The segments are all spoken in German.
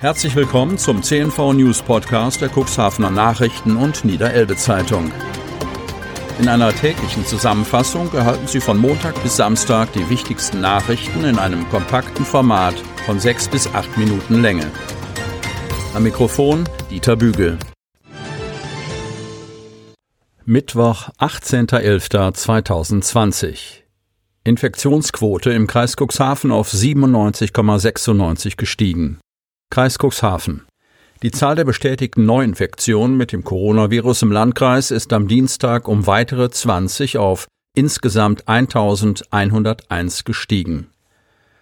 Herzlich willkommen zum CNV News Podcast der Cuxhavener Nachrichten und Niederelbe Zeitung. In einer täglichen Zusammenfassung erhalten Sie von Montag bis Samstag die wichtigsten Nachrichten in einem kompakten Format von sechs bis acht Minuten Länge. Am Mikrofon Dieter Bügel. Mittwoch, 18.11.2020. Infektionsquote im Kreis Cuxhaven auf 97,96 gestiegen. Kreis Cuxhaven. Die Zahl der bestätigten Neuinfektionen mit dem Coronavirus im Landkreis ist am Dienstag um weitere 20 auf insgesamt 1101 gestiegen.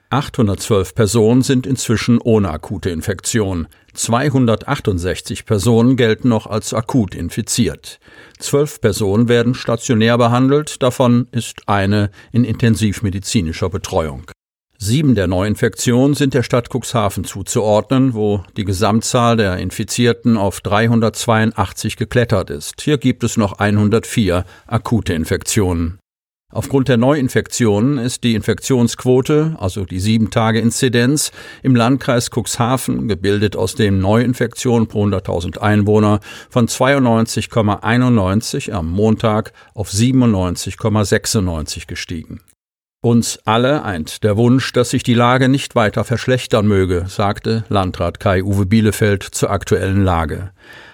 812 Personen sind inzwischen ohne akute Infektion. 268 Personen gelten noch als akut infiziert. Zwölf Personen werden stationär behandelt, davon ist eine in intensivmedizinischer Betreuung. Sieben der Neuinfektionen sind der Stadt Cuxhaven zuzuordnen, wo die Gesamtzahl der Infizierten auf 382 geklettert ist. Hier gibt es noch 104 akute Infektionen. Aufgrund der Neuinfektionen ist die Infektionsquote, also die sieben Tage Inzidenz, im Landkreis Cuxhaven, gebildet aus den Neuinfektionen pro 100.000 Einwohner, von 92,91 am Montag auf 97,96 gestiegen. Uns alle eint der Wunsch, dass sich die Lage nicht weiter verschlechtern möge, sagte Landrat Kai-Uwe Bielefeld zur aktuellen Lage.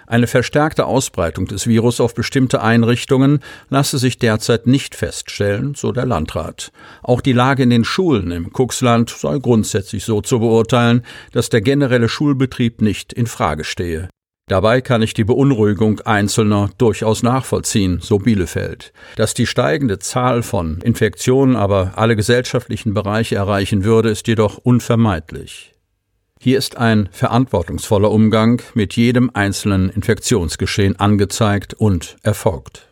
Eine verstärkte Ausbreitung des Virus auf bestimmte Einrichtungen lasse sich derzeit nicht feststellen, so der Landrat. Auch die Lage in den Schulen im Kuxland sei grundsätzlich so zu beurteilen, dass der generelle Schulbetrieb nicht in Frage stehe. Dabei kann ich die Beunruhigung Einzelner durchaus nachvollziehen, so Bielefeld. Dass die steigende Zahl von Infektionen aber alle gesellschaftlichen Bereiche erreichen würde, ist jedoch unvermeidlich. Hier ist ein verantwortungsvoller Umgang mit jedem einzelnen Infektionsgeschehen angezeigt und erfolgt.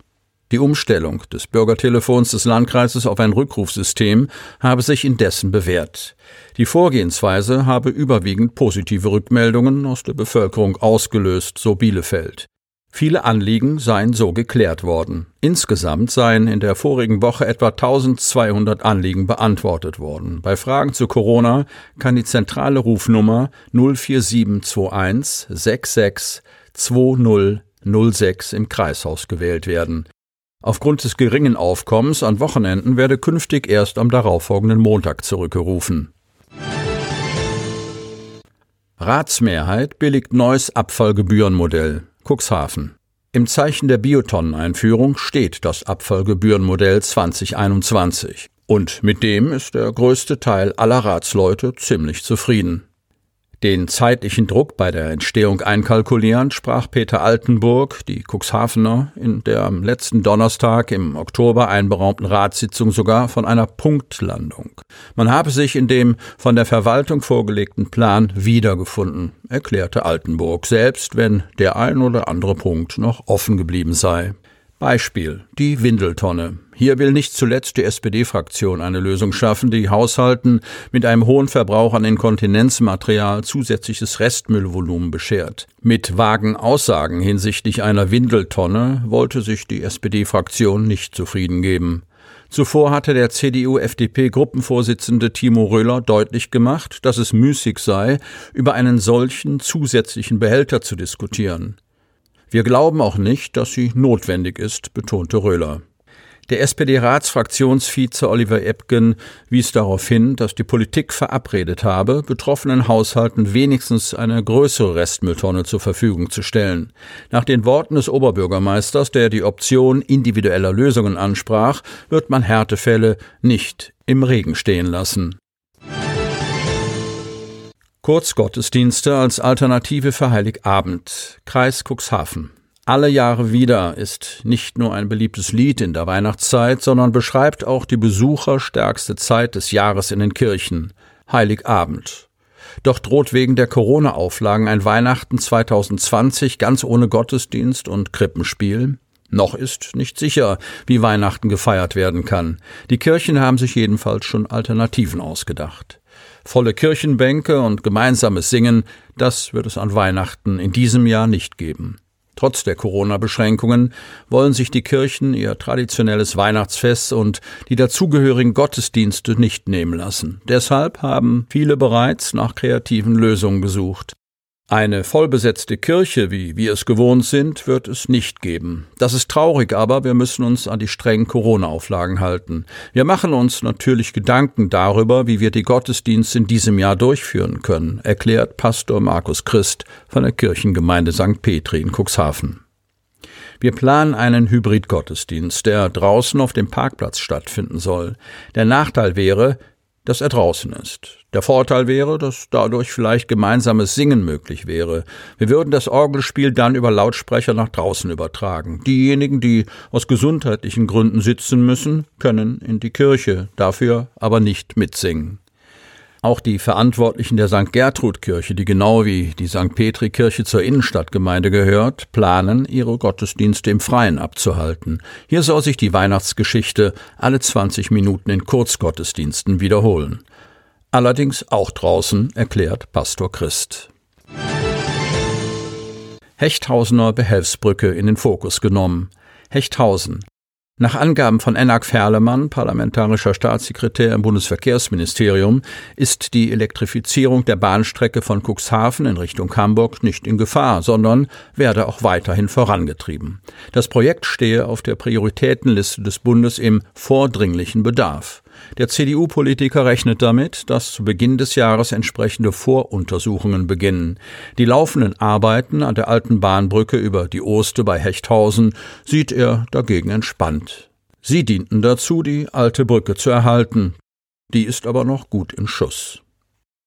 Die Umstellung des Bürgertelefons des Landkreises auf ein Rückrufsystem habe sich indessen bewährt. Die Vorgehensweise habe überwiegend positive Rückmeldungen aus der Bevölkerung ausgelöst, so Bielefeld. Viele Anliegen seien so geklärt worden. Insgesamt seien in der vorigen Woche etwa 1200 Anliegen beantwortet worden. Bei Fragen zu Corona kann die zentrale Rufnummer 04721 66 2006 im Kreishaus gewählt werden. Aufgrund des geringen Aufkommens an Wochenenden werde künftig erst am darauffolgenden Montag zurückgerufen. Ratsmehrheit billigt neues Abfallgebührenmodell. Cuxhaven. Im Zeichen der Biotonneneinführung steht das Abfallgebührenmodell 2021. Und mit dem ist der größte Teil aller Ratsleute ziemlich zufrieden. Den zeitlichen Druck bei der Entstehung einkalkulierend sprach Peter Altenburg, die Cuxhavener, in der am letzten Donnerstag im Oktober einberaumten Ratssitzung sogar von einer Punktlandung. Man habe sich in dem von der Verwaltung vorgelegten Plan wiedergefunden, erklärte Altenburg, selbst wenn der ein oder andere Punkt noch offen geblieben sei. Beispiel die Windeltonne. Hier will nicht zuletzt die SPD-Fraktion eine Lösung schaffen, die Haushalten mit einem hohen Verbrauch an Inkontinenzmaterial zusätzliches Restmüllvolumen beschert. Mit vagen Aussagen hinsichtlich einer Windeltonne wollte sich die SPD-Fraktion nicht zufrieden geben. Zuvor hatte der CDU-FDP-Gruppenvorsitzende Timo Röhler deutlich gemacht, dass es müßig sei, über einen solchen zusätzlichen Behälter zu diskutieren. Wir glauben auch nicht, dass sie notwendig ist, betonte Röhler. Der SPD-Ratsfraktionsvize Oliver Ebgen wies darauf hin, dass die Politik verabredet habe, betroffenen Haushalten wenigstens eine größere Restmülltonne zur Verfügung zu stellen. Nach den Worten des Oberbürgermeisters, der die Option individueller Lösungen ansprach, wird man Härtefälle nicht im Regen stehen lassen. Kurzgottesdienste als Alternative für Heiligabend. Kreis Cuxhaven. Alle Jahre wieder ist nicht nur ein beliebtes Lied in der Weihnachtszeit, sondern beschreibt auch die besucherstärkste Zeit des Jahres in den Kirchen. Heiligabend. Doch droht wegen der Corona-Auflagen ein Weihnachten 2020 ganz ohne Gottesdienst und Krippenspiel? Noch ist nicht sicher, wie Weihnachten gefeiert werden kann. Die Kirchen haben sich jedenfalls schon Alternativen ausgedacht. Volle Kirchenbänke und gemeinsames Singen, das wird es an Weihnachten in diesem Jahr nicht geben. Trotz der Corona-Beschränkungen wollen sich die Kirchen ihr traditionelles Weihnachtsfest und die dazugehörigen Gottesdienste nicht nehmen lassen. Deshalb haben viele bereits nach kreativen Lösungen gesucht. Eine vollbesetzte Kirche, wie wir es gewohnt sind, wird es nicht geben. Das ist traurig, aber wir müssen uns an die strengen Corona-Auflagen halten. Wir machen uns natürlich Gedanken darüber, wie wir die Gottesdienste in diesem Jahr durchführen können, erklärt Pastor Markus Christ von der Kirchengemeinde St. Petri in Cuxhaven. Wir planen einen Hybrid-Gottesdienst, der draußen auf dem Parkplatz stattfinden soll. Der Nachteil wäre, dass er draußen ist. Der Vorteil wäre, dass dadurch vielleicht gemeinsames Singen möglich wäre. Wir würden das Orgelspiel dann über Lautsprecher nach draußen übertragen. Diejenigen, die aus gesundheitlichen Gründen sitzen müssen, können in die Kirche, dafür aber nicht mitsingen. Auch die Verantwortlichen der St. Gertrud-Kirche, die genau wie die St. Petri-Kirche zur Innenstadtgemeinde gehört, planen, ihre Gottesdienste im Freien abzuhalten. Hier soll sich die Weihnachtsgeschichte alle 20 Minuten in Kurzgottesdiensten wiederholen. Allerdings auch draußen, erklärt Pastor Christ. Hechthausener Behelfsbrücke in den Fokus genommen. Hechthausen, nach Angaben von Enak Ferlemann, parlamentarischer Staatssekretär im Bundesverkehrsministerium, ist die Elektrifizierung der Bahnstrecke von Cuxhaven in Richtung Hamburg nicht in Gefahr, sondern werde auch weiterhin vorangetrieben. Das Projekt stehe auf der Prioritätenliste des Bundes im vordringlichen Bedarf. Der CDU-Politiker rechnet damit, dass zu Beginn des Jahres entsprechende Voruntersuchungen beginnen. Die laufenden Arbeiten an der alten Bahnbrücke über die Oste bei Hechthausen sieht er dagegen entspannt. Sie dienten dazu, die alte Brücke zu erhalten. Die ist aber noch gut in Schuss.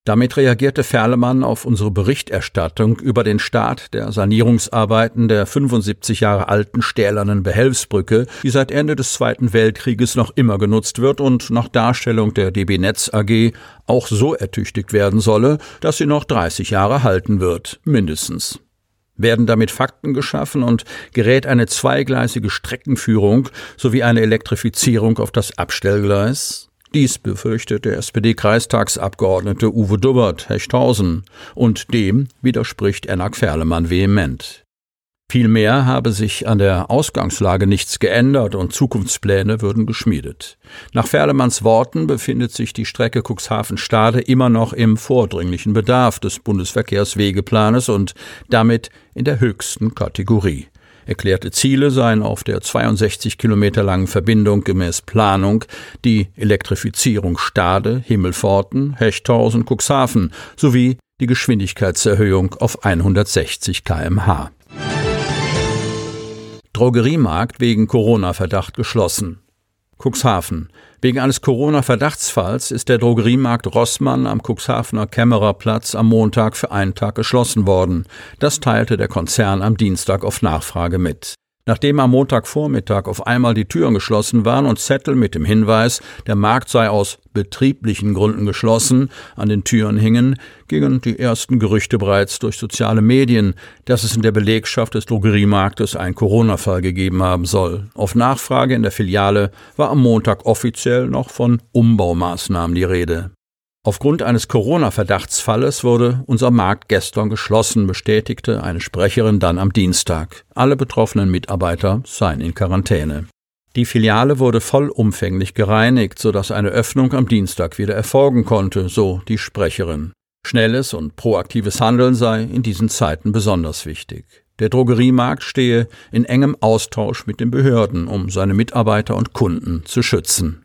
Damit reagierte Ferlemann auf unsere Berichterstattung über den Start der Sanierungsarbeiten der 75 Jahre alten stählernen Behelfsbrücke, die seit Ende des Zweiten Weltkrieges noch immer genutzt wird und nach Darstellung der DB Netz AG auch so ertüchtigt werden solle, dass sie noch 30 Jahre halten wird, mindestens. Werden damit Fakten geschaffen und gerät eine zweigleisige Streckenführung sowie eine Elektrifizierung auf das Abstellgleis? Dies befürchtet der SPD-Kreistagsabgeordnete Uwe Dubbert, Hechthausen, und dem widerspricht Enak Ferlemann vehement. Vielmehr habe sich an der Ausgangslage nichts geändert und Zukunftspläne würden geschmiedet. Nach Ferlemanns Worten befindet sich die Strecke Cuxhaven-Stade immer noch im vordringlichen Bedarf des Bundesverkehrswegeplanes und damit in der höchsten Kategorie. Erklärte Ziele seien auf der 62 Kilometer langen Verbindung gemäß Planung die Elektrifizierung Stade, Himmelforten, Hechthausen, Cuxhaven sowie die Geschwindigkeitserhöhung auf 160 kmh. Drogeriemarkt wegen Corona-Verdacht geschlossen. Cuxhaven. Wegen eines Corona-Verdachtsfalls ist der Drogeriemarkt Rossmann am Cuxhavener Kämmererplatz am Montag für einen Tag geschlossen worden. Das teilte der Konzern am Dienstag auf Nachfrage mit. Nachdem am Montagvormittag auf einmal die Türen geschlossen waren und Zettel mit dem Hinweis, der Markt sei aus betrieblichen Gründen geschlossen, an den Türen hingen, gingen die ersten Gerüchte bereits durch soziale Medien, dass es in der Belegschaft des Drogeriemarktes einen Corona-Fall gegeben haben soll. Auf Nachfrage in der Filiale war am Montag offiziell noch von Umbaumaßnahmen die Rede. Aufgrund eines Corona-Verdachtsfalles wurde unser Markt gestern geschlossen, bestätigte eine Sprecherin dann am Dienstag. Alle betroffenen Mitarbeiter seien in Quarantäne. Die Filiale wurde vollumfänglich gereinigt, sodass eine Öffnung am Dienstag wieder erfolgen konnte, so die Sprecherin. Schnelles und proaktives Handeln sei in diesen Zeiten besonders wichtig. Der Drogeriemarkt stehe in engem Austausch mit den Behörden, um seine Mitarbeiter und Kunden zu schützen.